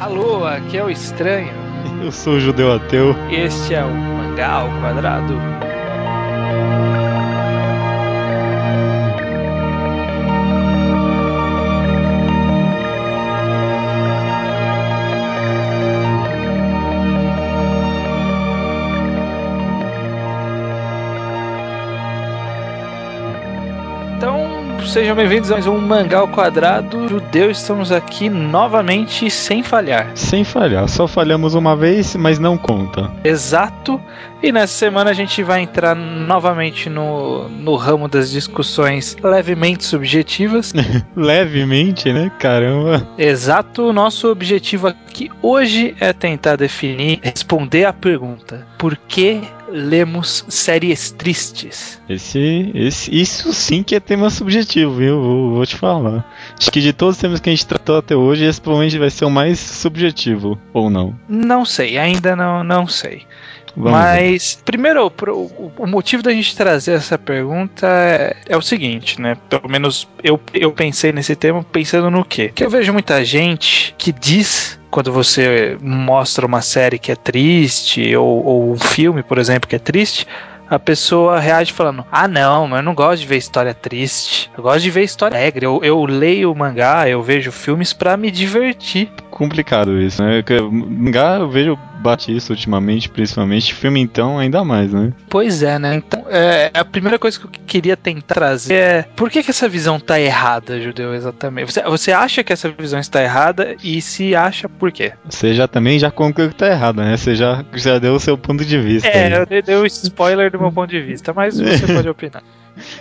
Alô, aqui é o Estranho. Eu sou o judeu ateu. Este é o Mangá ao Quadrado. Sejam bem-vindos a mais um Mangá ao Quadrado. Judeu, estamos aqui novamente sem falhar. Sem falhar, só falhamos uma vez, mas não conta. Exato. E nessa semana a gente vai entrar novamente no, no ramo das discussões levemente subjetivas. Levemente, né? Caramba. Exato. O nosso objetivo aqui hoje é tentar definir, responder a pergunta: por que lemos séries tristes? Esse, esse, isso sim que é tema subjetivo, viu? Vou, vou te falar. Acho que de todos os temas que a gente tratou até hoje, esse provavelmente vai ser o mais subjetivo, ou não. Não sei, ainda não, não sei. Vamos Mas, primeiro, pro- o, o motivo da gente trazer essa pergunta é, é o seguinte, né? Pelo menos eu, eu pensei nesse tema pensando no quê? Que eu vejo muita gente que diz, quando você mostra uma série que é triste, ou, ou um filme, por exemplo, que é triste, a pessoa reage falando: Ah, não, eu não gosto de ver história triste. Eu gosto de ver história alegre. Eu, eu leio mangá, eu vejo filmes pra me divertir. Complicado isso, né? Mangá eu vejo bate isso ultimamente, principalmente. Filme então, ainda mais, né? Pois é, né? Então, é, a primeira coisa que eu queria tentar trazer é por que, que essa visão tá errada, Judeu, exatamente? Você, você acha que essa visão está errada e se acha por quê? Você já também já concluiu que tá errado, né? Você já, já deu o seu ponto de vista. aí. É, eu dei, dei o spoiler do meu ponto de vista, mas você pode opinar.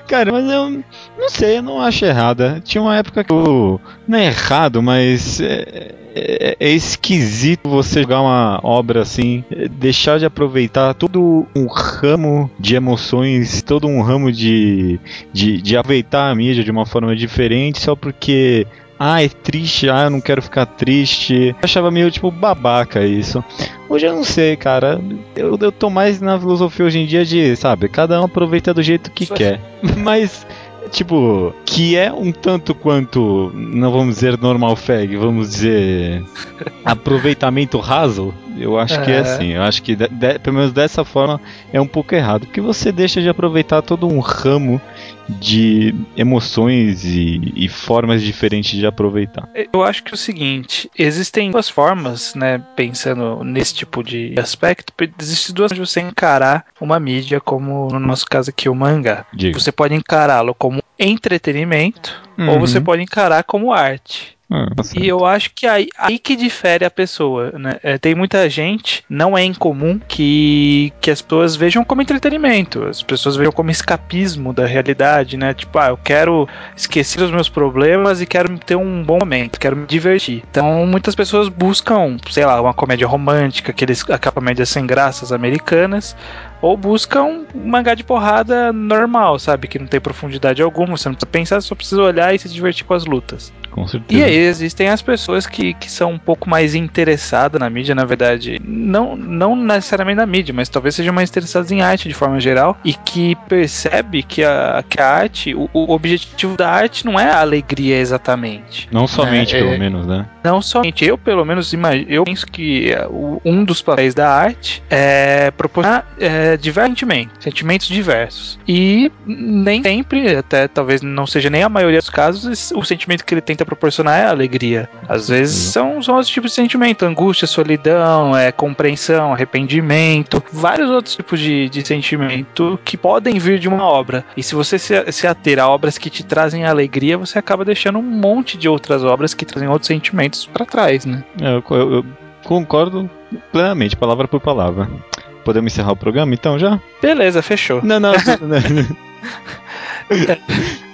Cara, mas eu não sei, eu não acho errada. Tinha uma época que eu. Não é errado, mas é, é- é esquisito você jogar uma obra assim, é, deixar de aproveitar todo um ramo de emoções, todo um ramo de, de, de aproveitar a mídia de uma forma diferente só porque. Ah, é triste, ah, eu não quero ficar triste. Eu achava meio tipo babaca isso. Hoje eu não sei, cara. Eu, eu tô mais na filosofia hoje em dia de, sabe, cada um aproveita do jeito que Isso é- quer. Mas, tipo, que é um tanto quanto, não vamos dizer normal fag, vamos dizer aproveitamento raso, eu acho que é É. assim. Eu acho que, de- de- pelo menos dessa forma, é um pouco errado. Porque você deixa de aproveitar todo um ramo de emoções e, e formas diferentes de aproveitar. Eu acho que é o seguinte, existem duas formas, né, pensando nesse tipo de aspecto, existem duas formas de você encarar uma mídia como, no nosso caso aqui, o mangá. Diga. Você pode encará-lo como entretenimento ou Uhum. você pode encarar como arte. Ah, nossa. E eu acho que aí, aí que difere a pessoa, né? É, tem muita gente, não é incomum que, que as pessoas vejam como entretenimento, as pessoas vejam como escapismo da realidade, né? Tipo, ah, eu quero esquecer os meus problemas e quero ter um bom momento, quero me divertir. Então, muitas pessoas buscam, sei lá, uma comédia romântica, aqueles, aquela comédia sem graças americanas, ou buscam um mangá de porrada normal, sabe? Que não tem profundidade alguma, você não precisa pensar, só precisa olhar e se divertir com as lutas. Com certeza. E aí existem as pessoas que, que são um pouco mais interessadas na mídia, na verdade, não, não necessariamente na mídia, mas talvez sejam mais interessadas em arte de forma geral e que percebe que a, que a arte, o, o objetivo da arte não é a alegria exatamente. Não somente, É, pelo é. menos, né? Não somente eu, pelo menos, imag- eu penso que é, um dos papéis da arte é proporcionar é, diversos sentimentos, diversos. E nem sempre, até talvez não seja nem a maioria dos casos, o sentimento que ele tenta proporcionar é alegria. Às vezes são, são outros tipos de sentimento: angústia, solidão, é, compreensão, arrependimento, vários outros tipos de, de sentimento que podem vir de uma obra. E se você se, se ater a obras que te trazem alegria, você acaba deixando um monte de outras obras que trazem outros sentimentos pra trás, né? É, Eu, eu- eu concordo plenamente, palavra por palavra. Podemos encerrar o programa então já? Beleza, fechou. Não, não. não, não.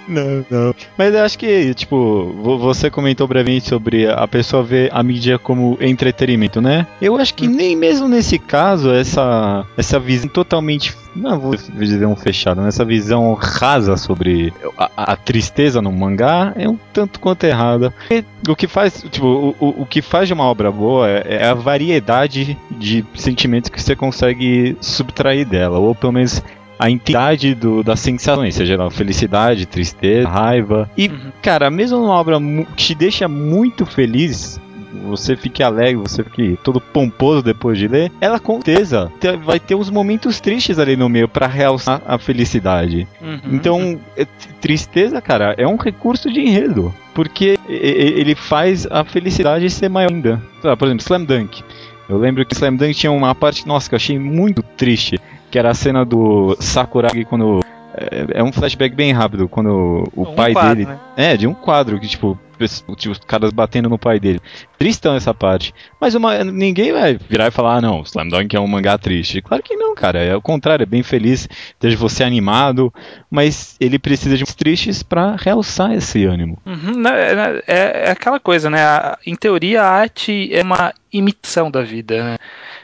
Mas eu acho que, tipo, vo- você comentou brevemente sobre a pessoa ver a mídia como entretenimento, né? Eu acho que nem mesmo nesse caso, essa, essa visão totalmente. Não vou dizer um fechado, né? essa visão rasa sobre a, a tristeza no mangá é um tanto quanto errada. Porque O que faz, tipo, o, o, o que faz de uma obra boa é, é a variedade de sentimentos que você consegue subtrair dela, ou pelo menos a entidade do, das sensações, seja lá, felicidade, tristeza, raiva. E, Uhum. cara, mesmo numa obra que te deixa muito feliz, você fique alegre, você fique todo pomposo depois de ler, ela com certeza vai ter uns momentos tristes ali no meio para realçar a felicidade. Uhum. Então, é, tristeza, cara, é um recurso de enredo. Porque ele faz a felicidade ser maior ainda. Por exemplo, Slam Dunk. Eu lembro que Slam Dunk tinha uma parte, nossa, que eu achei muito triste, que era a cena do Sakuragi quando é, é um flashback bem rápido, quando o um pai quadro, dele. Né? É, de um quadro que, tipo, os caras batendo no pai dele. Tristão essa parte. Mas uma, ninguém vai virar e falar, ah, não, Slam Dunk é um mangá triste. Claro que não, cara. É o contrário, é bem feliz, desde você animado, mas ele precisa de uns tristes para realçar esse ânimo. Uhum, né, é, é, aquela coisa, né? em teoria, a arte é uma imitação da vida, né?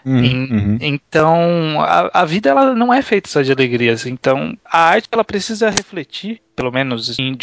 Uhum, em, uhum. Então, a, a, vida ela não é feita só de alegrias. Então, a arte ela precisa refletir, pelo menos em,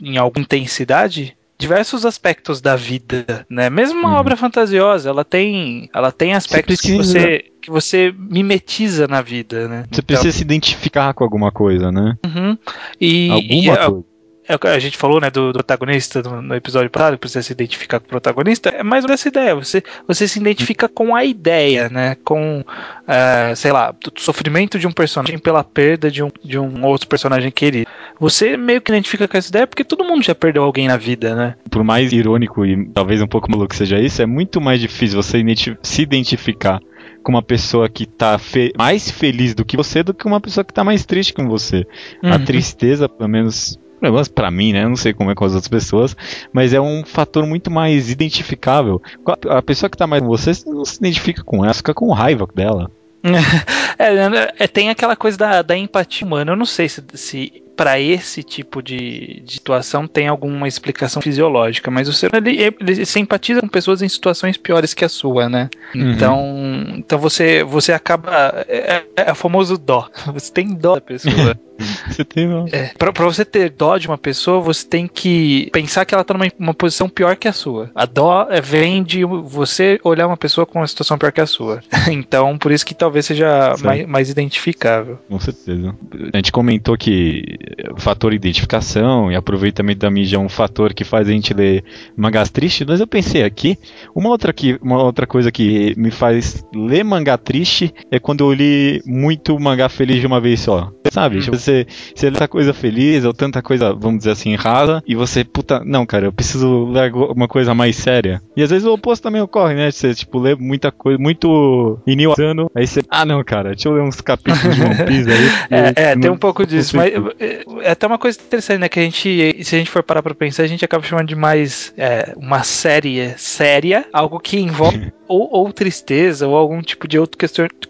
em alguma intensidade, diversos aspectos da vida, né? Mesmo uma uhum. obra fantasiosa, ela tem, ela tem aspectos você precisa... que você que você mimetiza na vida, né? Você então... precisa se identificar com alguma coisa, né? Uhum. E, alguma e, coisa a gente falou, né, do, do protagonista no, no, episódio passado, que precisa se identificar com o protagonista, é mais ou menos essa ideia. Você, você se identifica com a ideia, né, com, uh, sei lá, o sofrimento de um personagem pela perda de um, de um outro personagem querido. Você meio que identifica com essa ideia porque todo mundo já perdeu alguém na vida, né? Por mais irônico e talvez um pouco maluco seja isso, é muito mais difícil você se identificar com uma pessoa que tá fe mais feliz do que você do que uma pessoa que tá mais triste com você. Uhum. A tristeza, pelo menos negócio para mim, né? Eu não sei como é com as outras pessoas, mas é um fator muito mais identificável. A pessoa que tá mais com você, você não se identifica com ela, fica com raiva dela. é, é, tem aquela coisa da, da empatia humana. Eu não sei se, se para esse tipo de, de, situação tem alguma explicação fisiológica, mas o ser ele, ele simpatiza com pessoas em situações piores que a sua, né? Uhum. Então, então você você acaba é, é, é o famoso dó. Você tem dó da pessoa. você tem dó. É, pra, pra, você ter dó de uma pessoa, você tem que pensar que ela tá numa uma posição pior que a sua. A dó é, vem de você olhar uma pessoa com uma situação pior que a sua. então, por isso que talvez seja mais, mais identificável. Com certeza. A gente comentou que o fator identificação e aproveitamento da mídia é um fator que faz a gente ler mangás tristes, mas eu pensei aqui, uma outra, que, uma outra coisa que me faz ler mangá triste é quando eu li muito mangá feliz de uma vez só. Sabe? Tipo, você, você lê essa coisa feliz ou tanta coisa, vamos dizer assim, rasa, e você, puta, não, cara, eu preciso ler uma coisa mais séria. E às vezes o oposto também ocorre, né? Você, tipo, lê muita coisa, muito iniwasano, aí você, ah, não, cara, deixa eu ler uns capítulos de One Piece aí. é, é tem um pouco disso, mas é até uma coisa interessante, né? Que a gente, se a gente for parar pra pensar, a gente acaba chamando de mais é, uma série séria, algo que envolve ou, ou, tristeza, ou algum tipo de outro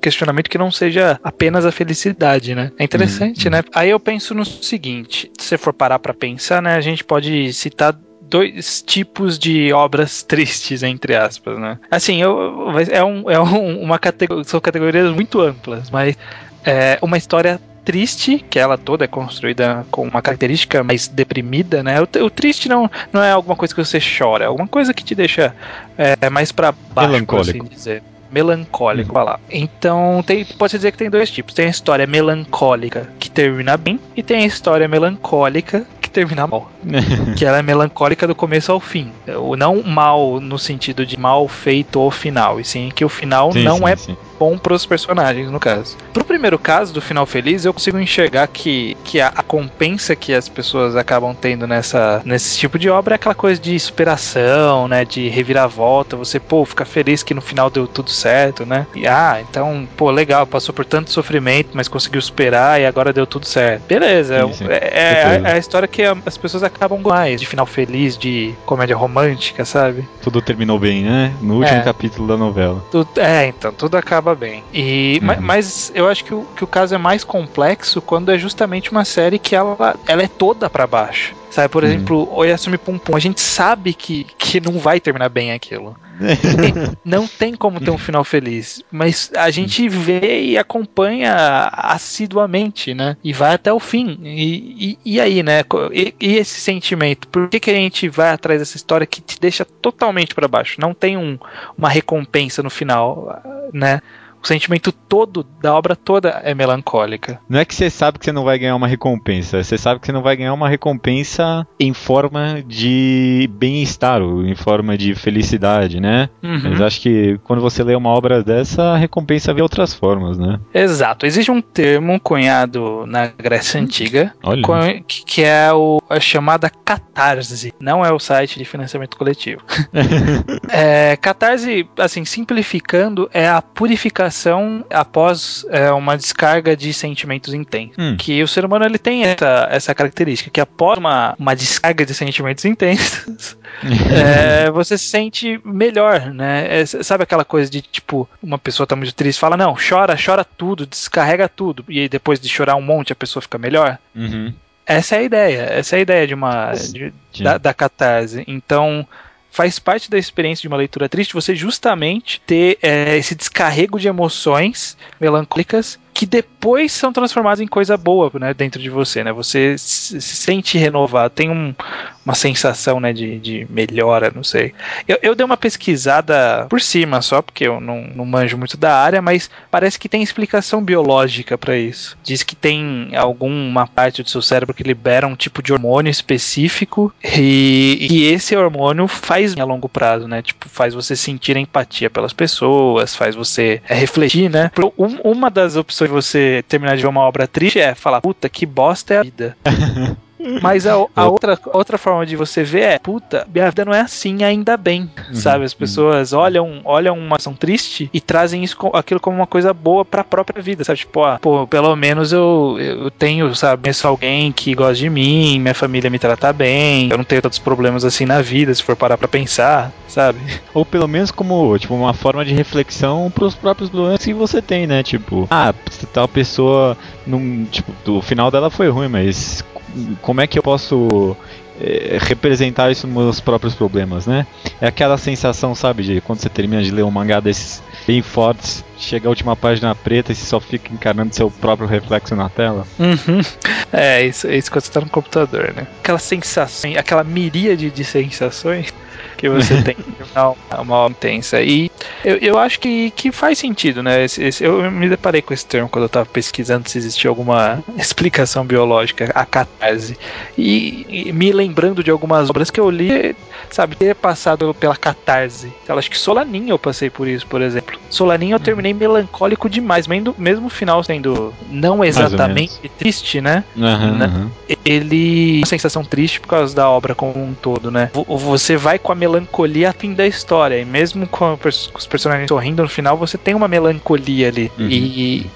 questionamento que não seja apenas a felicidade, né? É interessante, uhum. né? Aí eu penso no seguinte: se você for parar pra pensar, né? A gente pode citar dois tipos de obras tristes, entre aspas, né? Assim, eu, é, um, é um, uma categoria, são categorias muito amplas, mas é uma história triste, que ela toda é construída com uma característica mais deprimida, né? O, o triste não, não é alguma coisa que você chora, é alguma coisa que te deixa é, mais para baixo, Melancólico. por assim dizer melancólico, uhum. lá. Então, tem, pode dizer que tem dois tipos. Tem a história melancólica que termina bem e tem a história melancólica que termina mal. que ela é melancólica do começo ao fim. Não mal no sentido de mal feito ao final, e sim que o final sim, não sim, é sim bom para os personagens, no caso. Pro primeiro caso do final feliz, eu consigo enxergar que, que a, a, compensa que as pessoas acabam tendo nessa, nesse tipo de obra é aquela coisa de superação, né? De reviravolta. Você, pô, fica feliz que no final deu tudo certo, né? E, ah, então, pô, legal, passou por tanto sofrimento, mas conseguiu superar e agora deu tudo certo. Beleza, sim, sim. É, é, é, a história que as pessoas acabam mais, de final feliz, de comédia romântica, sabe? Tudo terminou bem, né? No último é. capítulo da novela. Tudo, é, então, tudo acaba bem. E, uhum. mas, mas, eu acho que o, que o caso é mais complexo quando é justamente uma série que ela, ela é toda para baixo. Sabe, por uhum. exemplo, Oyasumi Pum Pum, a gente sabe que, que não vai terminar bem aquilo. não tem como ter um final feliz, mas a gente vê e acompanha assiduamente, né? E vai até o fim. E, e, e aí, né? E, e, esse sentimento? Por que, que a gente vai atrás dessa história que te deixa totalmente para baixo? Não tem um, uma recompensa no final, né? O sentimento todo da obra toda é melancólica. Não é que você sabe que você não vai ganhar uma recompensa, você sabe que você não vai ganhar uma recompensa em forma de bem-estar, em forma de felicidade, né? Uhum. Mas acho que quando você lê uma obra dessa, a recompensa vem outras formas, né? Exato. Existe um termo cunhado na Grécia Antiga, Olha. que é o, a chamada catarse. Não é o site de financiamento coletivo. É, catarse, assim, simplificando, é a purificação após é, uma descarga de sentimentos intensos. Hum. Que o ser humano ele tem essa, essa característica, que após uma, uma descarga de sentimentos intensos, é, você se sente melhor, né? É, sabe aquela coisa de tipo, uma pessoa tá muito triste, fala, não, chora, chora tudo, descarrega tudo, e aí depois de chorar um monte a pessoa fica melhor? Uhum. Essa é a ideia, essa é a ideia de uma de- da, da catarse. Então, faz parte da experiência de uma leitura triste você justamente ter é, esse descarrego de emoções melancólicas que depois são transformadas em coisa boa, né, dentro de você, né? Você se se sente renovado, tem um- uma sensação, né, de, de melhora, não sei. Eu, eu dei uma pesquisada por cima só, porque eu não, não manjo muito da área, mas parece que tem explicação biológica para isso. Diz que tem alguma parte do seu cérebro que libera um tipo de hormônio específico e, e esse hormônio faz a longo prazo, né? Tipo, faz você sentir empatia pelas pessoas, faz você é, refletir, né? Um- uma das opções de você terminar de ver uma obra triste é falar, puta, que bosta é a vida. Mas a, a outra, outra forma de você ver é, puta, minha vida não é assim, ainda bem. sabe? As pessoas olham, olham uma ação triste e trazem isso, aquilo como uma coisa boa pra própria vida, sabe? Tipo, ah, pô, pelo menos eu, eu tenho, sabe, conheço alguém que gosta de mim, minha família me trata bem, eu não tenho tantos problemas assim na vida, se for parar pra pensar, sabe? Ou pelo menos como tipo, uma forma de reflexão pros próprios problemas que você tem, né? Tipo, ah, tal pessoa. Num, tipo, o final dela foi ruim, mas como é que eu posso eh, representar isso nos meus próprios problemas, né? É aquela sensação, sabe, de quando você termina de ler um mangá desses bem fortes, chega a última página preta e você só fica encarnando seu próprio reflexo na tela. Uhum. É, isso, isso quando você tá no computador, né? Aquela sensação, aquela miríade de sensações que você tem uma, uma obra intensa. E eu, eu acho que, que faz sentido, né? Esse- esse- eu me deparei com esse termo quando eu tava pesquisando se existia alguma explicação biológica, a catarse. E, e me lembrando de algumas obras que eu li, sabe, ter passado pela catarse. Eu acho que Solanin eu passei por isso, por exemplo. Solanin eu terminei melancólico demais, mesmo, mesmo o final sendo não exatamente triste, né? Né? aham. ele uma sensação triste por causa da obra como um todo, né? Vo- Você vai com a melancolia a fim da história, e mesmo com, os personagens sorrindo no final, você tem uma melancolia ali. Uhum. E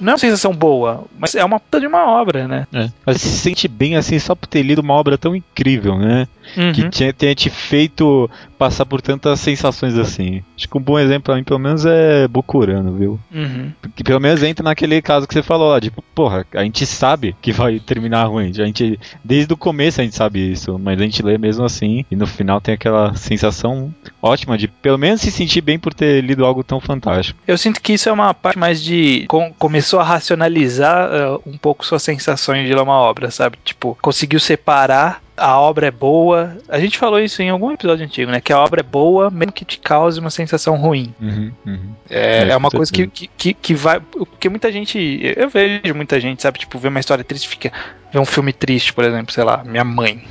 não é uma sensação boa, mas é uma puta de uma obra, né? É. Mas você se sente bem assim só por ter lido uma obra tão incrível, né? Que Uhum. tinha, tenha te feito passar por tantas sensações assim. Acho que um bom exemplo pra mim, pelo menos, é Bokurano, viu? Uhum. Que pelo menos entra naquele caso que você falou lá, tipo, porra, a gente sabe que vai terminar ruim. A gente, desde o começo a gente sabe isso, mas a gente lê mesmo assim, e no final tem aquela sensação ótima de pelo menos se sentir bem por ter lido algo tão fantástico. Eu sinto que isso é uma parte mais de. com- começou a racionalizar uh, um pouco suas sensações de ler uma obra, sabe? Tipo, conseguiu separar. A obra é boa. A gente falou isso em algum episódio antigo, né? Que a obra é boa, mesmo que te cause uma sensação ruim. Uhum, uhum. É, É, é uma coisa que, que, que, vai. Porque muita gente. Eu vejo muita gente, sabe? Tipo, vê uma história triste fica. Vê um filme triste, por exemplo, sei lá, minha mãe.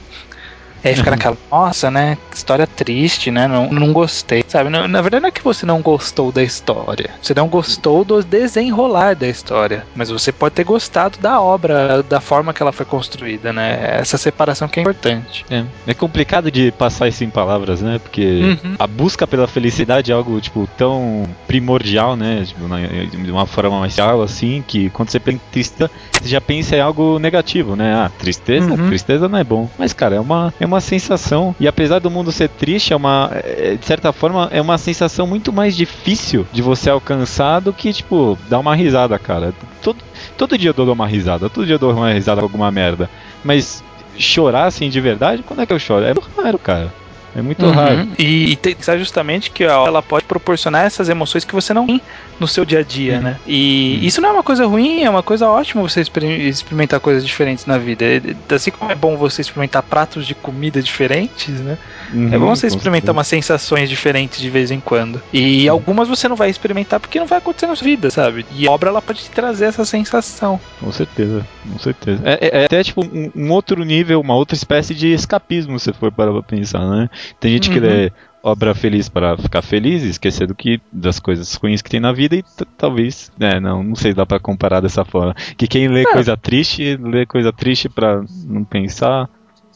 E aí fica naquela, nossa, né? História triste, né? Não, não gostei. Sabe? Na, na verdade, não é que você não gostou da história. Você não gostou do desenrolar da história. Mas você pode ter gostado da obra, da forma que ela foi construída, né? Essa separação que é importante. É. é complicado de passar isso em palavras, né? Porque Uhum. a busca pela felicidade é algo, tipo, tão primordial, né? Tipo, na- de uma forma mais real, assim, que quando você pensa em tristeza, você já pensa em algo negativo, né? Ah, tristeza? Uhum. Tristeza não é bom. Mas, cara, é uma, é uma sensação. E apesar do mundo ser triste, é uma. é, de certa forma, é uma sensação muito mais difícil de você alcançar do que, tipo, dar uma risada, cara. Todo, todo dia eu dou uma risada, todo dia eu dou uma risada com alguma merda. Mas chorar assim de verdade, quando é que eu choro? É raro, cara. É muito uhum. raro. E, e tem justamente que ó, ela pode proporcionar essas emoções que você não tem no seu dia a dia, uhum. né? E uhum. isso não é uma coisa ruim, é uma coisa ótima você experimentar coisas diferentes na vida. Assim como é bom você experimentar pratos de comida diferentes, né? Uhum, é bom você experimentar umas sensações diferentes de vez em quando. E algumas você não vai experimentar porque não vai acontecer na sua vida, sabe? E a obra ela pode te trazer essa sensação. Com certeza, com certeza. É, é, é até tipo um, um, outro nível, uma outra espécie de escapismo, se for para pensar, né? Tem gente que uhum. lê obra feliz para ficar feliz e esquecer do que das coisas ruins que tem na vida e talvez, né, não, não sei, dá para comparar dessa forma. Que quem lê é. coisa triste, lê coisa triste para não pensar,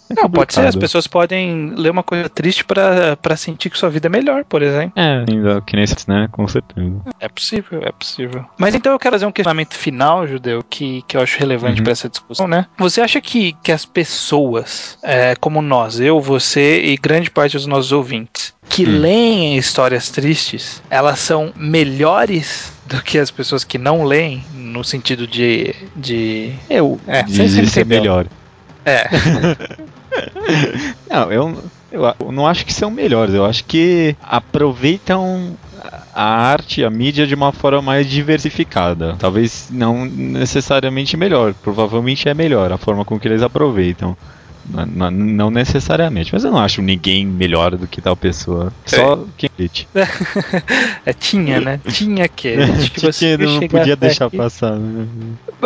é não, pode ser, as pessoas podem ler uma coisa triste para sentir que sua vida é melhor, por exemplo. É, ainda que nem né? Com certeza. É possível, é possível. Mas então eu quero fazer um questionamento final, Judeu, que, que eu acho relevante uhum. para essa discussão, né? Você acha que, que as pessoas, é, como nós, eu, você e grande parte dos nossos ouvintes, que hum. leem histórias tristes, elas são melhores do que as pessoas que não leem, no sentido de. de eu. É, de, de ser melhor. É. não, eu, eu não acho que são melhores, eu acho que aproveitam a arte, a mídia de uma forma mais diversificada. Talvez não necessariamente melhor, provavelmente é melhor a forma com que eles aproveitam. Não, não, necessariamente, mas eu não acho ninguém melhor do que tal pessoa. Só é. quem acredite. é, tinha, né? Tinha que. que você não podia deixar aqui. passar. Né?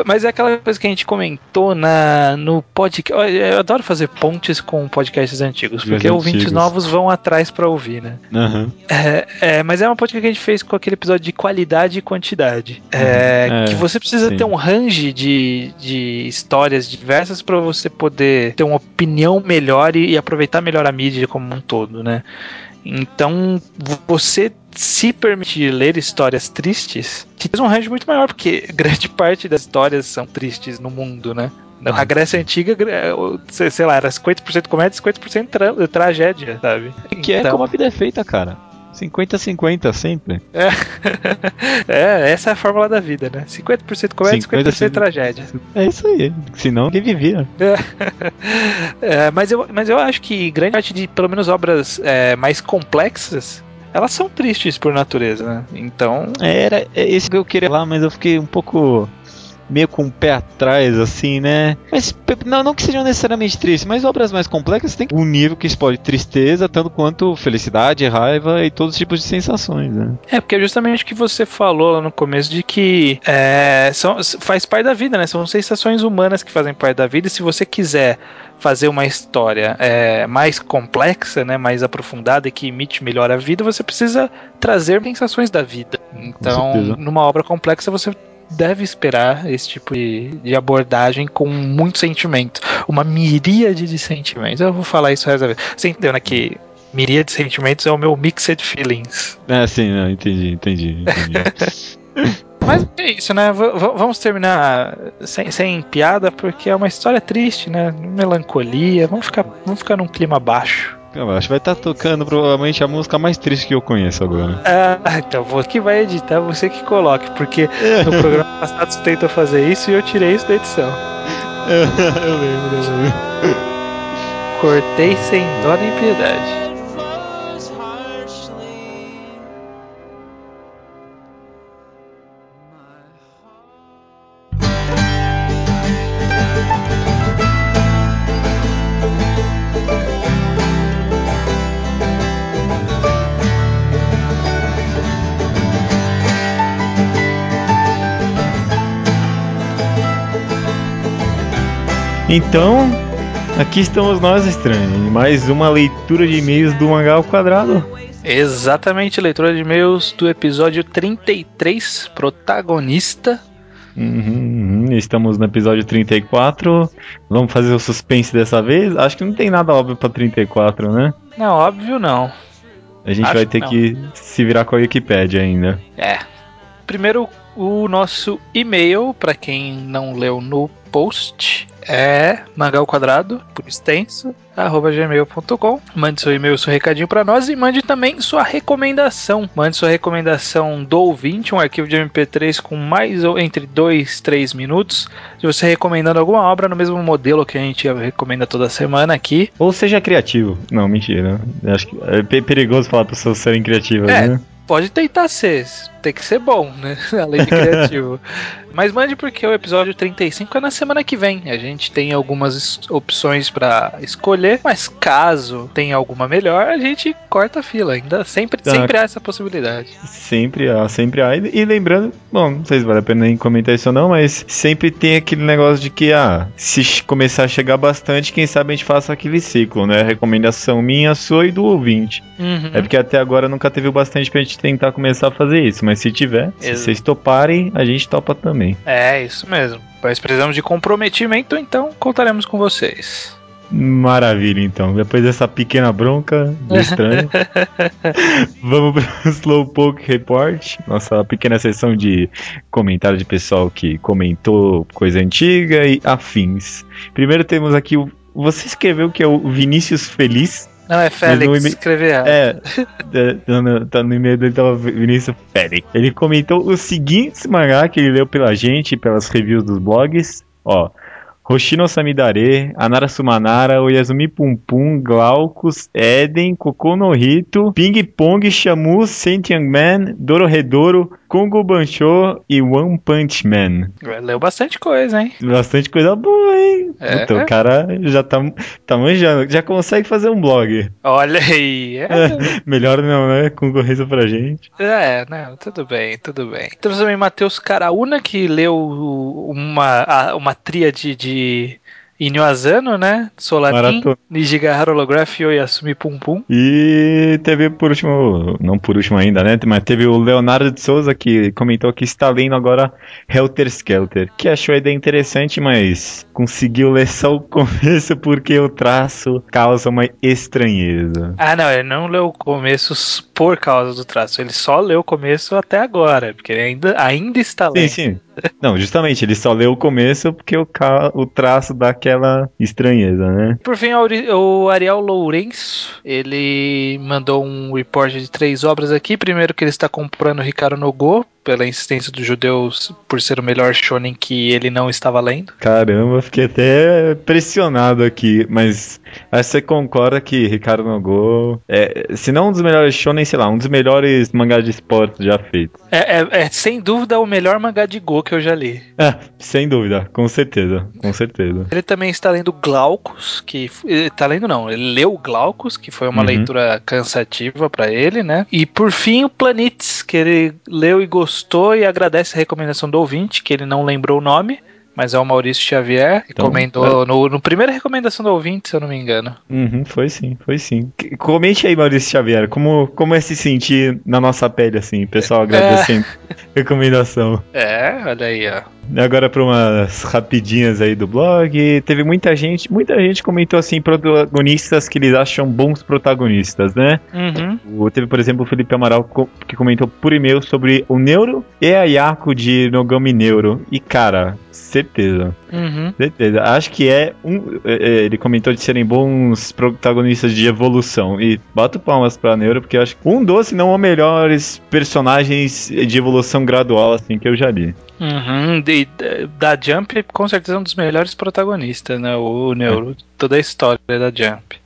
Mas é aquela coisa que a gente comentou na, no podcast. Eu adoro fazer pontes com podcasts antigos, porque Os ouvintes antigos. novos vão atrás para ouvir, né? Uhum. É, é, mas é uma podcast que a gente fez com aquele episódio de qualidade e quantidade. É, uhum. que você precisa sim. ter um range de, de histórias diversas para você poder ter uma opinião melhor e, e aproveitar melhor a mídia como um todo, né? Então, você se permitir ler histórias tristes, te faz um range muito maior, porque grande parte das histórias são tristes no mundo, né? Ah, Grécia Antiga, sei lá, era 50% comédia e 50% tra tragédia, sabe? Que é então, como a vida é feita, cara. 50-50 sempre. É. é, essa é a fórmula da vida, né? 50% comédia, 50%, 50% tragédia. É isso aí. Senão ninguém vivia. É. é, mas, eu, mas eu acho que grande parte de, pelo menos, obras é, mais complexas elas são tristes por natureza, né? Então. Era é esse que eu queria lá, mas eu fiquei um pouco meio com o pé atrás, assim, né? Mas não, não que sejam necessariamente tristes, mas obras mais complexas têm um nível que explode tristeza, tanto quanto felicidade, raiva e todos os tipos de sensações, né? É, porque é justamente o que você falou lá no começo de que é, são, faz parte da vida, né? São sensações humanas que fazem parte da vida, e se você quiser fazer uma história é, mais complexa, né, mais aprofundada e que imite melhor a vida, você precisa trazer sensações da vida. Então, numa obra complexa, você deve esperar esse tipo de, de, abordagem com muito sentimento. Uma miríade de sentimentos. Eu vou falar isso resto vez. Você entendeu, né? Que miríade de sentimentos é o meu mixed feelings. É, sim, não, entendi, entendi, entendi. Mas é isso, né? V vamos terminar sem, sem piada, porque é uma história triste, né? Melancolia. Vamos ficar, vamos ficar num clima baixo. Acho que vai estar tá tocando provavelmente a música mais triste que eu conheço agora. Ah, então você que vai editar, você que coloque, porque no programa passado você tentou fazer isso e eu tirei isso da edição. eu lembro, eu lembro. Cortei sem dó nem piedade. Então, aqui estamos nós, estranhos. Mais uma leitura de e-mails do Mangá ao Quadrado. Exatamente, leitura de e-mails do episódio 33, protagonista. Uhum, uhum. Estamos no episódio 34. Vamos fazer o suspense dessa vez? Acho que não tem nada óbvio pra 34, né? Não, óbvio não. A gente Acho vai ter que, que se virar com a Wikipedia ainda. É. Primeiro, o nosso e-mail, para quem não leu no post é mangá ao quadrado, por extenso, arroba gmail.com. Mande seu e-mail, seu recadinho para nós e mande também sua recomendação. Mande sua recomendação do ouvinte, um arquivo de MP3 com mais ou entre 2 3 minutos. Se você recomendando alguma obra no mesmo modelo que a gente recomenda toda semana aqui. Ou seja criativo. Não, mentira. Acho que é perigoso falar para pessoas serem criativas, é, né? Pode tentar ser, tem que ser bom, né? Além de criativo. Mas mande porque o episódio 35 é na semana que vem. A gente tem algumas opções para escolher, mas caso tenha alguma melhor, a gente corta a fila. Ainda sempre, tá. sempre há essa possibilidade. Sempre há, sempre há. E, lembrando, bom, não sei se vale a pena nem comentar isso ou não, mas sempre tem aquele negócio de que, ah, se começar a chegar bastante, quem sabe a gente faça aquele ciclo, né? Recomendação minha, sua e do ouvinte. Uhum. É porque até agora nunca teve bastante pra gente tentar começar a fazer isso, mas se tiver, Exato. se vocês toparem, a gente topa também também. É, isso mesmo. Mas precisamos de comprometimento, então contaremos com vocês. Maravilha, então. Depois dessa pequena bronca do estranho, vamos para o Slowpoke Report, nossa pequena sessão de comentário de pessoal que comentou coisa antiga e afins. Primeiro temos aqui o. Você escreveu que é o Vinícius Feliz. Não, é Félix, escrever errado. É, no, tá no e-mail dele tava Vinícius Félix. Ele comentou o seguinte mangá que ele leu pela gente, pelas reviews dos blogs. Ó, Hoshino Samidare, Anara Sumanara, Oyazumi Pum Pum, Glaucus, Eden, Kokono no Hito, Ping Pong, Shamu, Saint Young Man, Dororedoro, Kongo Bancho e One Punch Man. Leu bastante coisa, hein? Bastante coisa boa, hein? É. Então o cara já tá, tá manjando, já consegue fazer um blog. Olha aí. É. É, melhor não, né? Concorrência pra gente. É, não, tudo bem, tudo bem. Temos também Matheus Caraúna, que leu uma, uma tríade de de Inyo Asano, né? Solanin, Nijigahara Holograph e Yasumi Pum Pum. E teve por último, não por último ainda, né? Mas teve o Leonardo de Souza que comentou que está lendo agora Helter Skelter, que achou a ideia interessante, mas conseguiu ler só o começo porque o traço causa uma estranheza. Ah, não, ele não leu o começo por causa do traço, ele só leu o começo até agora, porque ele ainda, ainda está lendo. Sim, sim. Não, justamente, ele só leu o começo porque o, ca... o traço dá aquela estranheza, né? Por fim, o Ariel Lourenço, ele mandou um report de três obras aqui. Primeiro que ele está comprando Ricardo Nogô, pela insistência dos judeus por ser o melhor shonen que ele não estava lendo. Caramba, fiquei até pressionado aqui, mas você concorda que Ricardo Nogô é, se não um dos melhores shonen, sei lá, um dos melhores mangás de esportes já feitos. É, é, é, sem dúvida o melhor mangá de Go que eu já li. É, sem dúvida, com certeza, com certeza. Ele também está lendo Glaucus, que está lendo não, ele leu Glaucus, que foi uma uhum. leitura cansativa para ele, né? E por fim o Planets, que ele leu e gostou gostou e agradece a recomendação do ouvinte, que ele não lembrou o nome, mas é o Maurício Xavier, que então, comentou é... no, no primeira recomendação do ouvinte, se eu não me engano. Uhum, foi sim, foi sim. Comente aí, Maurício Xavier, como, como é se sentir na nossa pele, assim, pessoal é. agradecendo é... recomendação. É, olha aí, ó. Agora para umas rapidinhas aí do blog. Teve muita gente, muita gente comentou assim, protagonistas que eles acham bons protagonistas, né? Uhum. Teve, por exemplo, o Felipe Amaral que comentou por e-mail sobre o Neuro e a Yaku de Nogami Neuro. E cara, certeza. Uhum. Certeza. Acho que é um. É, é, ele comentou de serem bons protagonistas de evolução. E bato palmas pra Neuro, porque acho que um dos, se não os melhores personagens de evolução gradual, assim, que eu já li. Uhum, de, da Jump, com certeza, é um dos melhores protagonistas, né? O Neuro, é. toda a história da Jump.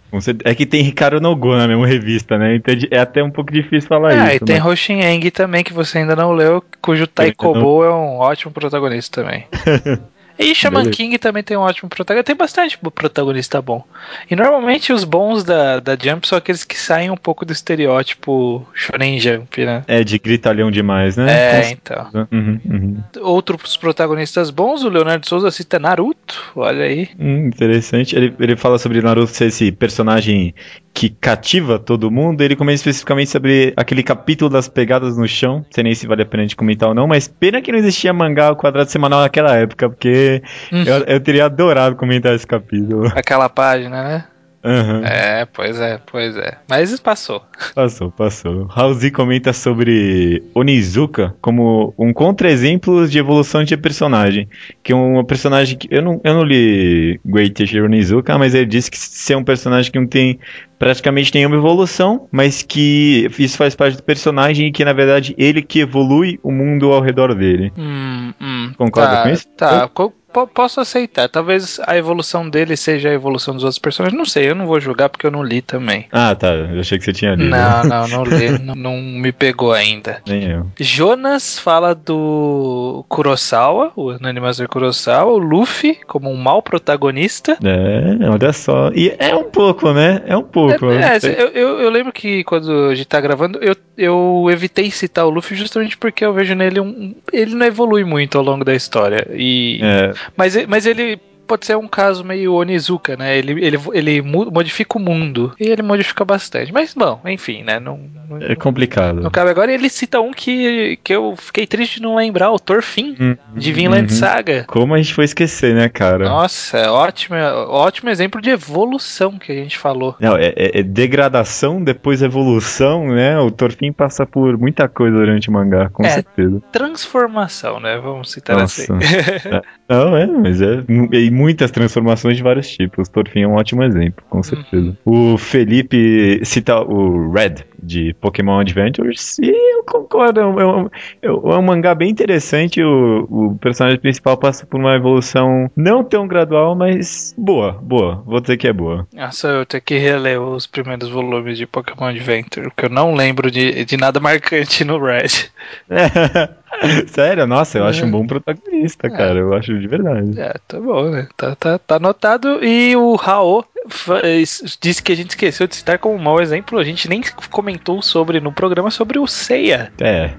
É que tem Ricardo Nogo na mesma revista, né? Então é até um pouco difícil falar é, isso. Ah, e tem mas... Eng também, que você ainda não leu, cujo Taikobo não... é um ótimo protagonista também. E Shaman Beleza. King também tem um ótimo protagonista. Tem bastante protagonista bom. E normalmente os bons da, da Jump são aqueles que saem um pouco do estereótipo Shonen Jump, né? É, de gritalhão demais, né? É, então. Uhum, uhum. Outros protagonistas bons, o Leonardo Souza cita Naruto, olha aí. Hum, interessante. Ele, ele fala sobre Naruto ser esse personagem que cativa todo mundo. Ele comenta especificamente sobre aquele capítulo das pegadas no chão. Não sei nem se vale a pena a gente comentar ou não, mas pena que não existia mangá ao quadrado semanal naquela época, porque hum. eu, eu, teria adorado comentar esse capítulo. Aquela página, né? Aham. É, pois é, pois é. Mas passou. Passou, passou. Raulzi comenta sobre Onizuka como um contra-exemplo de evolução de personagem. Que é um personagem que. Eu não, eu não li Great Teacher Onizuka, mas ele disse que se é um personagem que não tem praticamente nenhuma evolução, mas que isso faz parte do personagem e que na verdade ele que evolui o mundo ao redor dele. Hum, hum, Concorda tá, com isso? Tá, po- posso aceitar. Talvez a evolução dele seja a evolução dos outros personagens. Não sei, eu não vou julgar porque eu não li também. Ah, tá. Eu achei que você tinha lido. Não, não, não li. não, não me pegou ainda. Nem eu. Jonas fala do Kurosawa, o Animaster Kurosawa, o Luffy como um mau protagonista. É, olha só. E é um pouco, né? É um pouco. É, é, eu, eu, eu lembro que quando a gente tá gravando, eu, eu evitei citar o Luffy justamente porque eu vejo nele um. Ele não evolui muito ao longo da história. E, É, mas, mas ele pode ser um caso meio Onizuka, né? Ele, ele, ele modifica o mundo. E ele modifica bastante. Mas, bom, enfim, né? Não, não, é complicado. não cabe agora. Ele cita um que, que eu fiquei triste de não lembrar, o Thorfinn, Hum, de Vinland uhum. Saga. Como a gente foi esquecer, né, cara? Nossa, é ótimo, ótimo exemplo de evolução que a gente falou. Não, é, é- é degradação, depois evolução, né? O Torfin passa por muita coisa durante o mangá, com É. certeza. Transformação, né? Vamos citar Nossa. assim. É. Não, é, mas é. Muitas transformações de vários tipos. Torfin é um ótimo exemplo, com certeza. O Felipe cita o Red de Pokémon Adventures e eu concordo. É um, é um- é um mangá bem interessante. O, o personagem principal passa por uma evolução não tão gradual, mas boa, boa. Vou dizer que é boa. Nossa, eu tenho que reler os primeiros volumes de Pokémon Adventure, porque eu não lembro de, de nada marcante no Red. Sério, nossa, eu acho É. um bom protagonista, cara. Eu acho de verdade. É, tá bom, né? Tá, tá, tá anotado. E o es- disse que a gente esqueceu de citar como um mau exemplo. A gente nem comentou sobre no programa sobre o Seiya. É.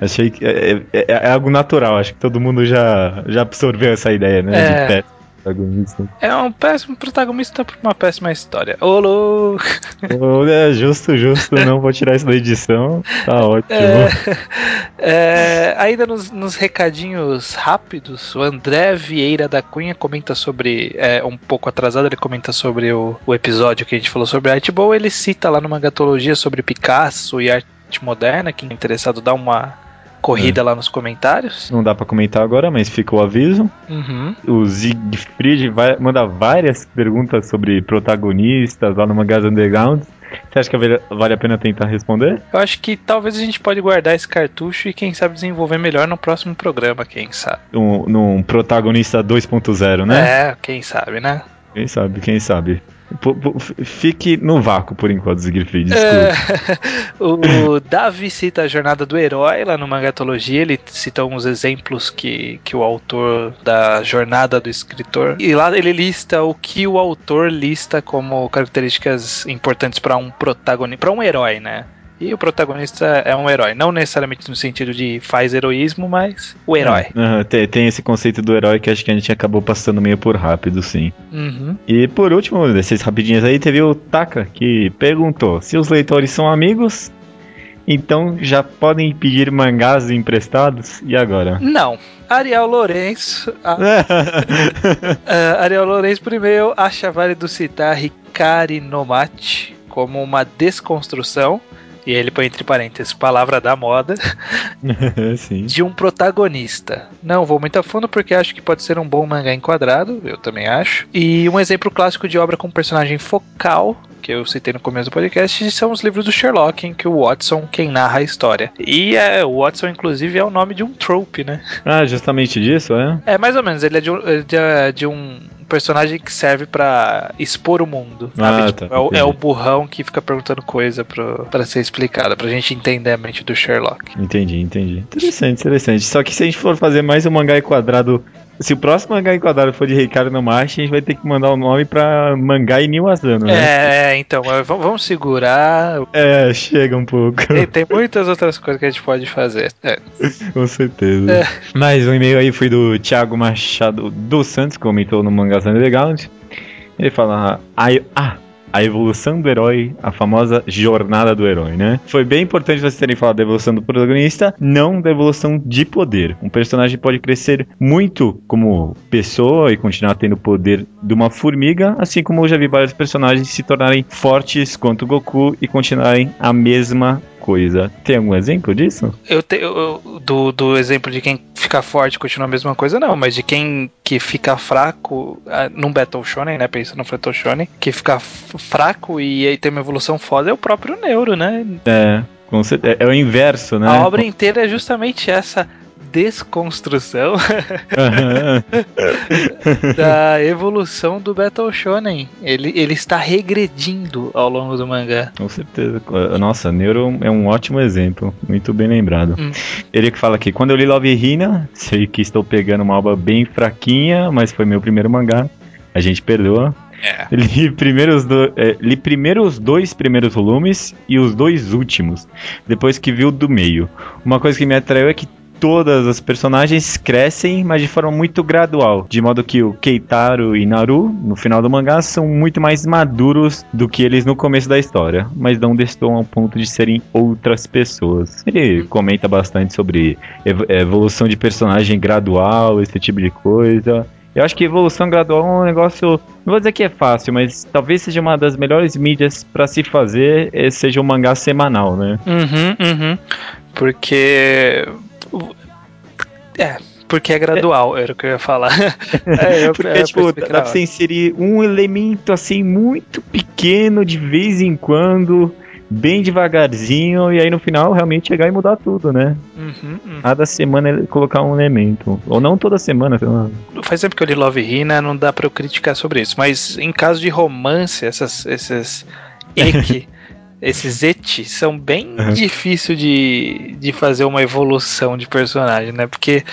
Achei que é, é- é algo natural, acho que todo mundo já, já absorveu essa ideia, né? É. Protagonista. É um péssimo protagonista uma péssima história. Ô, louco! Olha, justo, justo, não vou tirar isso da edição. Tá ótimo. É, ainda nos, nos recadinhos rápidos, o André Vieira da Cunha comenta sobre, é, um pouco atrasado, ele comenta sobre o, o episódio que a gente falou sobre arte boa. Ele cita lá numa gatologia sobre Picasso e arte moderna. Quem é interessado, dá uma corrida lá nos comentários. Não dá pra comentar agora, mas fica o aviso. Uhum. O Siegfried vai, manda várias perguntas sobre protagonistas lá no Mangás Underground. Você acha que vale, vale a pena tentar responder? Eu acho que talvez a gente pode guardar esse cartucho e quem sabe desenvolver melhor no próximo programa, quem sabe. Um, num protagonista 2.0, né? É, quem sabe, né? Quem sabe, quem sabe. Fique no vácuo por enquanto, Siegfried. É, o Davi cita a jornada do herói lá no Mangatologia. Ele cita uns exemplos que, que o autor da jornada do escritor. E lá ele lista o que o autor lista como características importantes para um protagonista, para um herói, né? E o protagonista é um herói, não necessariamente no sentido de faz heroísmo, mas o herói. Aham, tem, tem esse conceito do herói que acho que a gente acabou passando meio por rápido, sim. Uhum. E por último, desses rapidinhos aí, teve o Taka, que perguntou se os leitores são amigos, então já podem pedir mangás emprestados, e agora? Não. Ariel Lourenço. a- Ah, Ariel Lourenço primeiro acha válido citar Hikari no Mate como uma desconstrução, e ele põe entre parênteses, palavra da moda, sim. de um protagonista. Não vou muito a fundo porque acho que pode ser um bom mangá enquadrado, eu também acho. E um exemplo clássico de obra com personagem focal, que eu citei no começo do podcast, são os livros do Sherlock, em que o Watson quem narra a história. E é, o Watson, inclusive, é o nome de um trope, né? Ah, justamente disso, é? É, mais ou menos. Ele é de de, é de um personagem que serve pra expor o mundo. Ah, Tipo, tá, é, o, é o burrão que fica perguntando coisa pro, pra ser explicada, pra gente entender a mente do Sherlock. Entendi, entendi. Interessante, interessante. Só que se a gente for fazer mais um mangá enquadrado. Se o próximo mangá enquadrado for de Ricardo no Machi, a gente vai ter que mandar o nome pra mangá e Niwazano, né? É, é, então, é, vamos segurar. É, chega um pouco. Tem, tem muitas outras coisas que a gente pode fazer. É. Com certeza. É. Mais um e-mail aí foi do Thiago Machado dos Santos, que comentou no Mangás Underground. Ele fala: "Ai- Ah, a evolução do herói, a famosa jornada do herói, né? Foi bem importante vocês terem falado da evolução do protagonista, não da evolução de poder. Um personagem pode crescer muito como pessoa e continuar tendo o poder de uma formiga, assim como eu já vi vários personagens se tornarem fortes quanto Goku e continuarem a mesma coisa. Tem algum exemplo disso? Eu tenho do, do exemplo de quem fica forte e continua a mesma coisa, não, mas de quem que fica fraco ah, num Battle Shonen, né? Pensa no Battle Shonen, que fica fraco e aí tem uma evolução foda é o próprio Neuro, né? É. É, é o inverso, né? A obra inteira é justamente essa desconstrução da evolução do Battle Shonen. Ele, ele está regredindo ao longo do mangá. Com certeza. Nossa, Neuro é um ótimo exemplo. Muito bem lembrado. Hum. Ele que fala aqui, quando eu li Love Hina, sei que estou pegando uma obra bem fraquinha, mas foi meu primeiro mangá. A gente perdoa. É. Li, primeiro os do, é, li primeiro os dois primeiros volumes e os dois últimos, depois que vi o do meio. Uma coisa que me atraiu é que todas as personagens crescem, mas de forma muito gradual. De modo que o Keitaro e Naru, no final do mangá, são muito mais maduros do que eles no começo da história, mas não destoam ao ponto de serem outras pessoas. Ele comenta bastante sobre evolução de personagem gradual, esse tipo de coisa. Eu acho que evolução gradual é um negócio. Não vou dizer que é fácil, mas talvez seja uma das melhores mídias para se fazer, seja um mangá semanal, né? Uhum, uhum. Porque é, porque é gradual, era o que eu ia falar. é, eu, porque, tipo, dá pra você inserir um elemento assim muito pequeno de vez em quando, bem devagarzinho, e aí no final realmente chegar e mudar tudo, né? Uhum, uhum. Cada semana colocar um elemento. Ou não toda semana, sei lá. Faz tempo que eu li Love Hina, não dá pra eu criticar sobre isso. Mas em caso de romance, essas, esses. Eki, esses eti são bem uhum. difícil de, de fazer uma evolução de personagem, né? Porque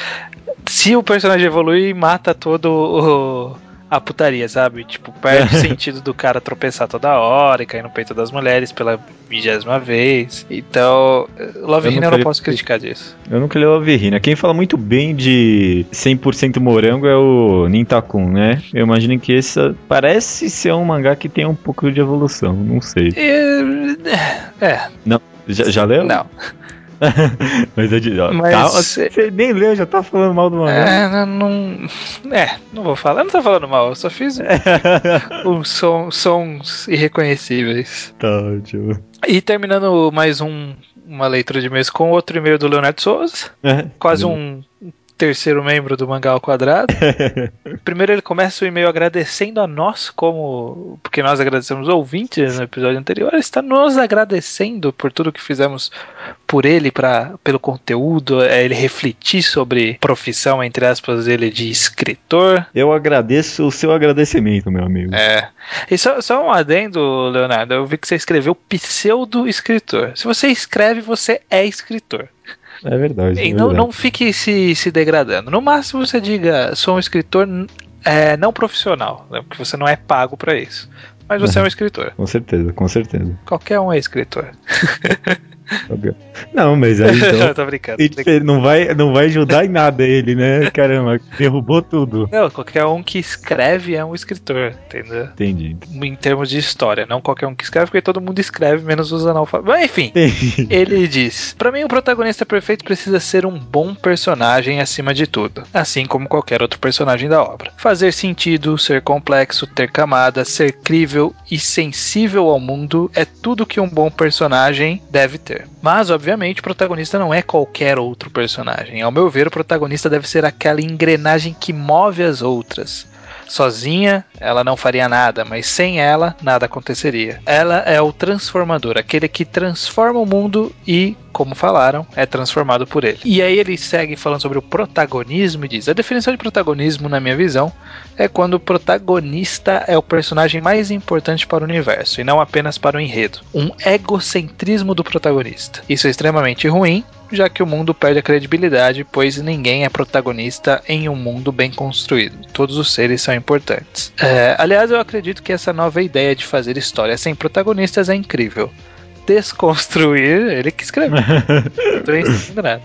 se o personagem evolui, mata todo o, a putaria, sabe? Tipo, perde o sentido do cara tropeçar toda hora e cair no peito das mulheres pela vigésima vez. Então, Love Hina eu não posso criticar disso. Eu nunca li Love Hina. Quem fala muito bem de 100% morango é o Nintakun, né? Eu imagino que esse parece ser um mangá que tem um pouco de evolução, não sei. É. é. Não, já, já leu? Não. Mas, ó, Mas tá, você nem leu, já tá falando mal do mangá. É, não, não, é, não vou falar, não tô falando mal, eu só fiz um som, sons irreconhecíveis. Tá ótimo. E terminando mais um, uma leitura de mês com outro e-mail do Leonardo Souza. É, quase um terceiro membro do Mangá ao Quadrado. Primeiro ele começa o e-mail agradecendo a nós, como. Porque nós agradecemos ouvintes no episódio anterior. Ele está nos agradecendo por tudo que fizemos por ele, pra, pelo conteúdo, é ele refletir sobre profissão, entre aspas, dele de escritor. Eu agradeço o seu agradecimento, meu amigo. É. E só, só um adendo, Leonardo. Eu vi que você escreveu pseudo-escritor. Se você escreve, você é escritor. É verdade. E é não, verdade. não fique se, se degradando. No máximo você diga, sou um escritor é, não profissional, né, porque você não é pago para isso. Mas você é um escritor. Com certeza, com certeza. Qualquer um é escritor. Não, mas aí então. tô brincando, Não vai, não vai ajudar em nada ele, né? Caramba, derrubou tudo. Não, qualquer um que escreve é um escritor, entendeu? Entendi. Em termos de história, não qualquer um que escreve, porque todo mundo escreve, menos os analfabetos. Mas enfim, Entendi. ele diz: Para mim, o protagonista perfeito precisa ser um bom personagem acima de tudo, assim como qualquer outro personagem da obra. Fazer sentido, ser complexo, ter camadas, ser crível e sensível ao mundo é tudo que um bom personagem deve ter. Mas, obviamente, o protagonista não é qualquer outro personagem. Ao meu ver, o protagonista deve ser aquela engrenagem que move as outras. Sozinha, ela não faria nada, mas sem ela, nada aconteceria. Ela é o transformador, aquele que transforma o mundo e, como falaram, é transformado por ele. E aí ele segue falando sobre o protagonismo e diz: a definição de protagonismo, na minha visão, é quando o protagonista é o personagem mais importante para o universo e não apenas para o enredo. Um egocentrismo do protagonista. Isso é extremamente ruim, já que o mundo perde a credibilidade, pois ninguém é protagonista em um mundo bem construído. Todos os seres são importantes. É, aliás, eu acredito que essa nova ideia de fazer história sem protagonistas é incrível. Desconstruir. Ele que escreveu. não tô ensinando nada.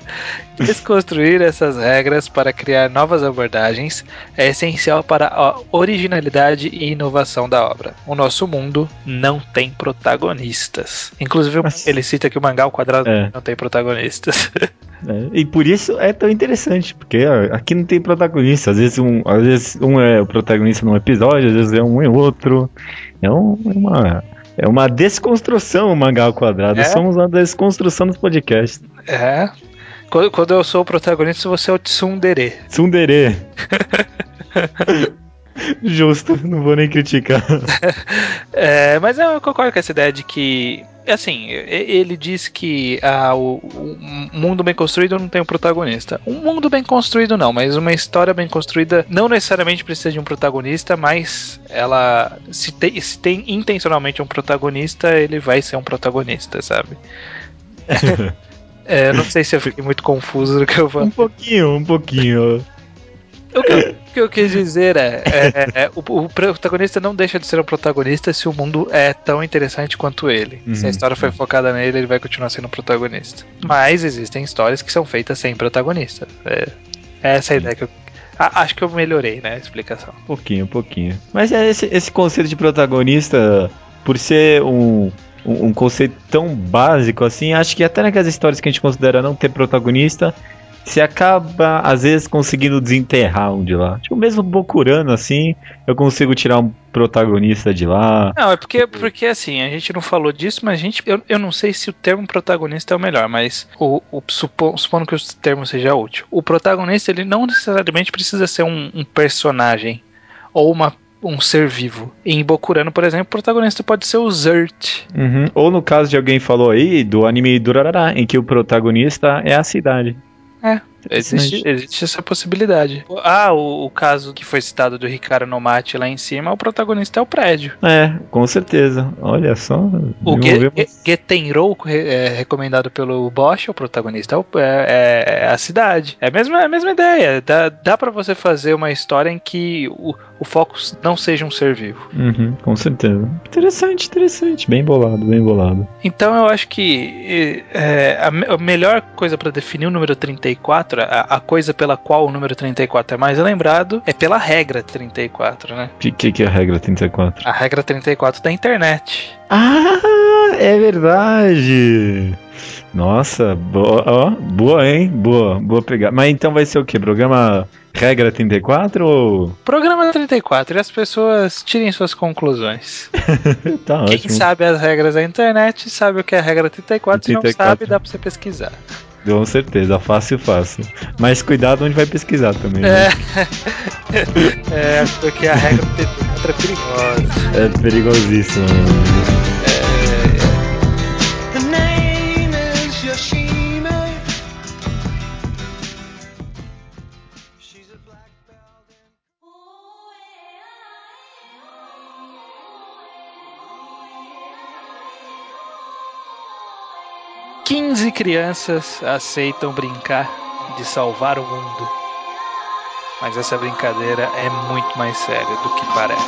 Desconstruir essas regras para criar novas abordagens é essencial para a originalidade e inovação da obra. O nosso mundo não tem protagonistas. Inclusive, ele cita que o mangá ao quadrado É. não tem protagonistas. É, e por isso é tão interessante, porque aqui não tem protagonista. Às vezes um, às vezes um é o protagonista num episódio, às vezes é um e outro. É uma, é uma desconstrução o mangá ao quadrado. É? Somos uma desconstrução dos podcasts. é. Quando, quando eu sou o protagonista, você é o Tsundere. Tsundere. Justo, não vou nem criticar. É, mas eu concordo com essa ideia de que, assim, ele diz que ah, o, o mundo bem construído não tem um protagonista. Um mundo bem construído não, mas uma história bem construída não necessariamente precisa de um protagonista, mas ela, se tem, se tem intencionalmente um protagonista, ele vai ser um protagonista, sabe? É, não sei se eu fiquei muito confuso do que eu um falei. pouquinho, um pouquinho. O que, eu- o que eu quis dizer é, é, é, o, o protagonista não deixa de ser um protagonista se o mundo é tão interessante quanto ele. Se a Uhum. história foi focada nele, ele vai continuar sendo um protagonista. Mas existem histórias que são feitas sem protagonista. É, essa é a ideia que eu. acho que eu melhorei, né, a explicação. Um pouquinho, um pouquinho. Mas é esse, esse conceito de protagonista, por ser um, um, um conceito tão básico assim, acho que até naquelas histórias que a gente considera não ter protagonista, se acaba, às vezes, conseguindo desenterrar um de lá. Tipo, mesmo Bokurano, assim, eu consigo tirar um protagonista de lá. Não, é porque, porque assim, a gente não falou disso, mas a gente. Eu, eu não sei se o termo protagonista é o melhor, mas o, o supo- supondo que o termo seja útil. O protagonista, ele não necessariamente precisa ser um, um personagem ou uma, um ser vivo. Em Bokurano, por exemplo, o protagonista pode ser o Zert. Uhum. Ou no caso de alguém falou aí, do anime Durarara, em que o protagonista é a cidade. É, Existe, existe essa possibilidade. Ah, o, o caso que foi citado do Ricardo Nomate lá em cima, o protagonista é o prédio. É, com certeza. Olha só. O Ge- desenvolvemos- Ge- Getenrou, é, recomendado pelo Bosch, o protagonista é, o- é- é- é a cidade. É a mesma, é a mesma ideia. Dá, dá para você fazer uma história em que o, o foco não seja um ser vivo. Uhum, com certeza. Interessante, interessante. Bem bolado, bem bolado. Então eu acho que é, a, me- a melhor coisa para definir o número 34, a, a coisa pela qual o número 34 é mais lembrado, é pela regra 34, né? O que, que que é a regra 34? A regra 34 da internet. Ah, é verdade! Nossa, boa, ó, boa, hein? Boa, boa pegar. Mas então vai ser o quê? Programa Regra 34 ou. Programa 34 e as pessoas tirem suas conclusões. tá Quem ótimo. sabe as regras da internet sabe o que é a regra 34, se não 34. sabe, dá pra você pesquisar. Com certeza, fácil, fácil. Mas cuidado onde vai pesquisar também. né? É, é porque a regra 34 é perigosa. É perigosíssimo. 15 crianças aceitam brincar de salvar o mundo. Mas essa brincadeira é muito mais séria do que parece.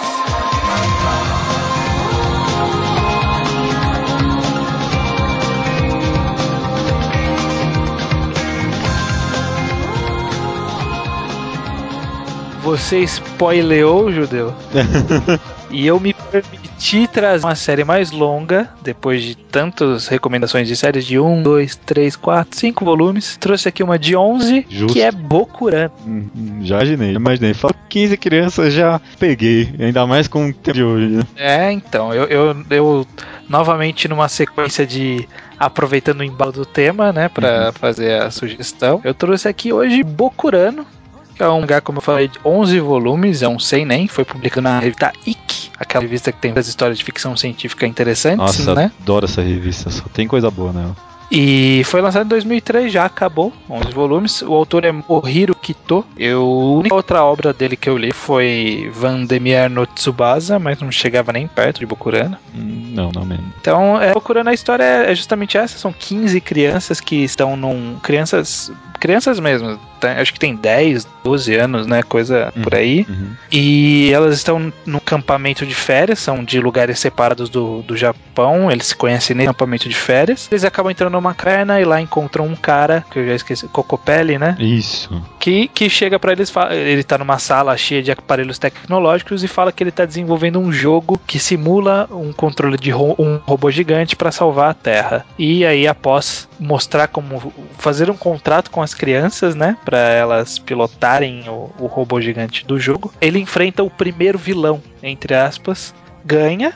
Você spoileou, judeu? E eu me permiti trazer uma série mais longa, depois de tantas recomendações de séries de 1, 2, 3, 4, 5 volumes. Trouxe aqui uma de 11, Justo. que é Bokuran. Hum, hum, Já imaginei, já imaginei. Fala 15 crianças já peguei. Ainda mais com o tempo de hoje, né? É, então, eu, eu, eu novamente numa sequência de aproveitando o embalo do tema, né, pra fazer a sugestão. Eu trouxe aqui hoje Bokurano, é um lugar, como eu falei, de 11 volumes, é um nem foi publicado na revista Ikki, aquela revista que tem várias histórias de ficção científica interessantes, Nossa, né? adoro essa revista. Só tem coisa boa nela. E foi lançado em 2003, já acabou, 11 volumes. O autor é Mohiro Kito. Eu, a única outra obra dele que eu li foi Vandemir no Tsubasa, mas não chegava nem perto de Bokurano. Hum, Não, não mesmo. Então, é, Bokurano, a história é justamente essa. São 15 crianças que estão num... Crianças... Crianças mesmo. tá? Acho que tem 10, 12 anos, né? Coisa por aí. Uhum. E elas estão no campamento de férias, são de lugares separados do, do Japão, eles se conhecem nesse campamento de férias. Eles acabam entrando numa caverna e lá encontram um cara, que eu já esqueci, Cocopelli, né? Isso. Que, que chega pra eles, ele tá numa sala cheia de aparelhos tecnológicos e fala que ele tá desenvolvendo um jogo que simula um controle de ro- um robô gigante pra salvar a Terra. E aí, após mostrar como fazer um contrato com as crianças, né, Pra elas pilotarem o, o robô gigante do jogo, ele enfrenta o primeiro vilão, entre aspas, ganha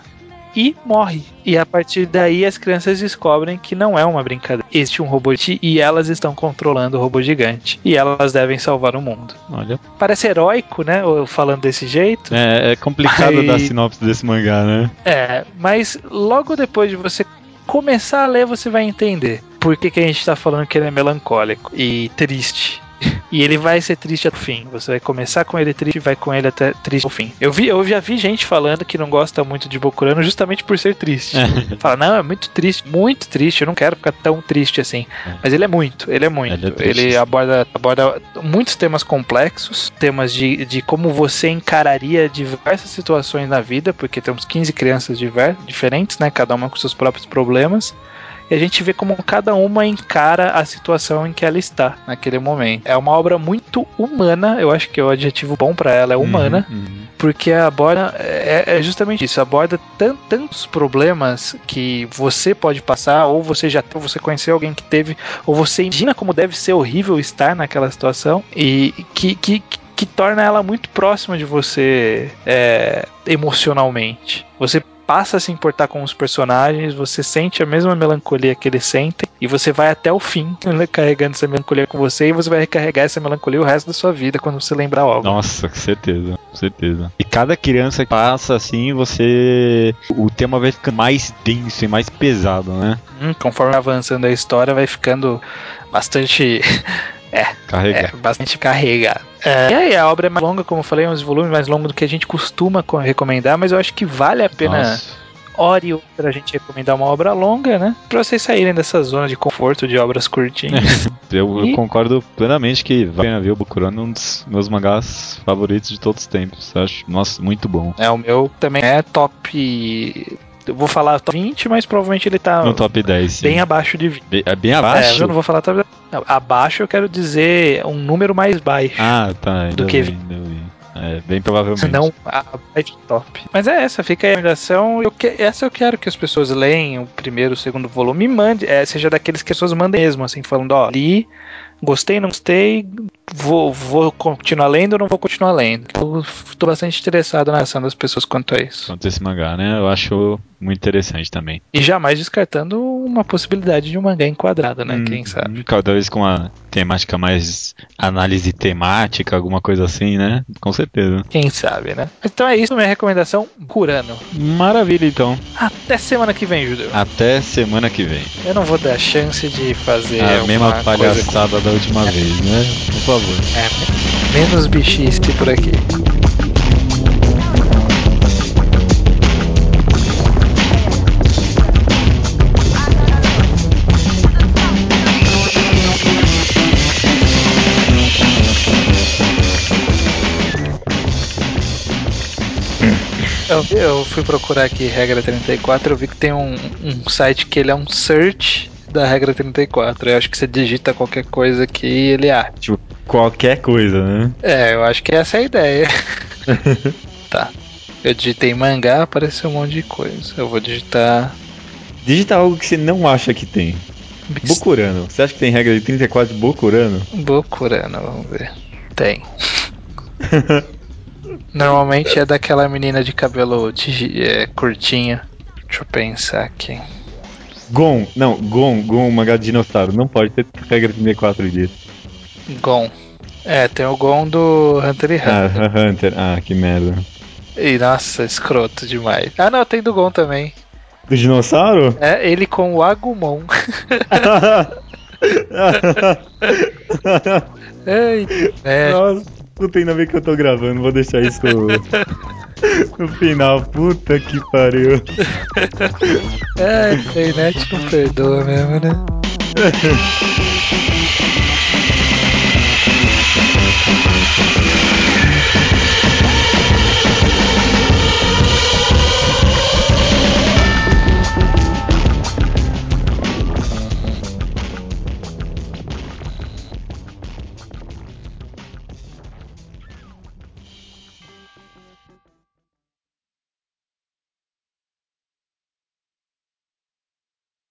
e morre. E a partir daí as crianças descobrem que não é uma brincadeira. Existe um robô e elas estão controlando o robô gigante. E elas devem salvar o mundo. Olha. Parece heróico, né? eu Falando desse jeito. É, é complicado Aí- dar sinopse desse mangá, né? É, mas logo depois de você começar a ler, você vai entender por que, que a gente tá falando que ele é melancólico e triste. E ele vai ser triste até o fim. Você vai começar com ele triste e vai com ele até triste ao fim. Eu, vi, eu já vi gente falando que não gosta muito de Bokurano justamente por ser triste. Fala, não, é muito triste, muito triste, eu não quero ficar tão triste assim. É. Mas ele é muito, ele é muito. Ele é. Ele aborda, aborda muitos temas complexos, temas de, de como você encararia diversas situações na vida, porque temos 15 crianças diver, diferentes, né? Cada uma com seus próprios problemas. E a gente vê como cada uma encara a situação em que ela está naquele momento. É uma obra muito humana, eu acho que o adjetivo bom pra ela é humana Uhum, uhum. porque aborda é, é justamente isso, aborda tan- tantos problemas que você pode passar, ou você já ou você conheceu alguém que teve, ou você imagina como deve ser horrível estar naquela situação e que, que, que torna ela muito próxima de você é, emocionalmente. Você passa a se importar com os personagens, você sente a mesma melancolia que eles sentem, e você vai até o fim né, carregando essa melancolia com você, e você vai recarregar essa melancolia o resto da sua vida quando você lembrar algo. Nossa, com certeza, com certeza. E cada criança que passa assim, você. O tema vai ficando mais denso e mais pesado, né? Hum, conforme avançando a história, vai ficando bastante. Carrega. É, bastante carregado. É, e aí, a obra é mais longa, como eu falei, uns volumes mais longos do que a gente costuma co- recomendar, mas eu acho que vale a pena Nossa. hora e outra a gente recomendar uma obra longa, né? Pra vocês saírem dessa zona de conforto de obras curtinhas. Eu, eu E- concordo plenamente que vale a pena ver o Bokurano um dos meus mangás favoritos de todos os tempos. Eu acho, nossa, muito bom. é, o meu também é top. Eu vou falar top 20, mas provavelmente ele tá No top 10, sim. bem abaixo de 20. Be- é bem É, abaixo? eu não vou falar top. Não, abaixo eu quero dizer um número mais baixo. Ah, tá. Do que bem. É, bem provavelmente. Não a de top. Mas é essa, fica aí a recomendação. Eu que, essa eu quero que as pessoas leiam o primeiro, o segundo volume e mande, é, seja daqueles que as pessoas mandem mesmo, assim, falando, ó, li, gostei, não gostei, vou, vou continuar lendo ou não vou continuar lendo. Eu tô bastante interessado na ação das pessoas quanto a isso. Quanto a esse mangá, né? Eu acho muito interessante também. E jamais descartando uma possibilidade de um mangá enquadrado, né? Quem Hum, sabe? Cada vez com uma temática mais análise temática, alguma coisa assim, né? Com certeza. Quem sabe, né? Então é isso, minha recomendação, Curano. Maravilha, então. Até semana que vem, Judeu. Até semana que vem. Eu não vou dar chance de fazer a mesma palhaçada da última vez, né? Por favor. É, menos bichice por aqui. Eu, eu fui procurar aqui regra 34, eu vi que tem um, um site que ele é um search da regra 34. Eu acho que você digita qualquer coisa aqui e ele acha. Tipo, qualquer coisa, né? É, eu acho que essa é a ideia. tá. Eu digitei mangá, apareceu um monte de coisa. Eu vou digitar. Digita algo que você não acha que tem. Bokurano. Você acha que tem regra de 34 de Bokurano? Bokurano, vamos ver. Tem. Normalmente é daquela menina de cabelo digi- é, curtinho. Deixa eu pensar aqui. Gon. Não, Gon. Gon, mangá de dinossauro. Não pode ter regra de 34 disso. Gon. É, tem o Gon do Hunter x Hunter. Ah, Hunter. Ah, que merda. E nossa, escroto demais. Ah não, tem do Gon também. Do dinossauro? É, ele com o Agumon. Ei, é, Nossa, puta, ainda bem que eu tô gravando, vou deixar isso no final. Puta que pariu. é, a internet não perdoa mesmo, né?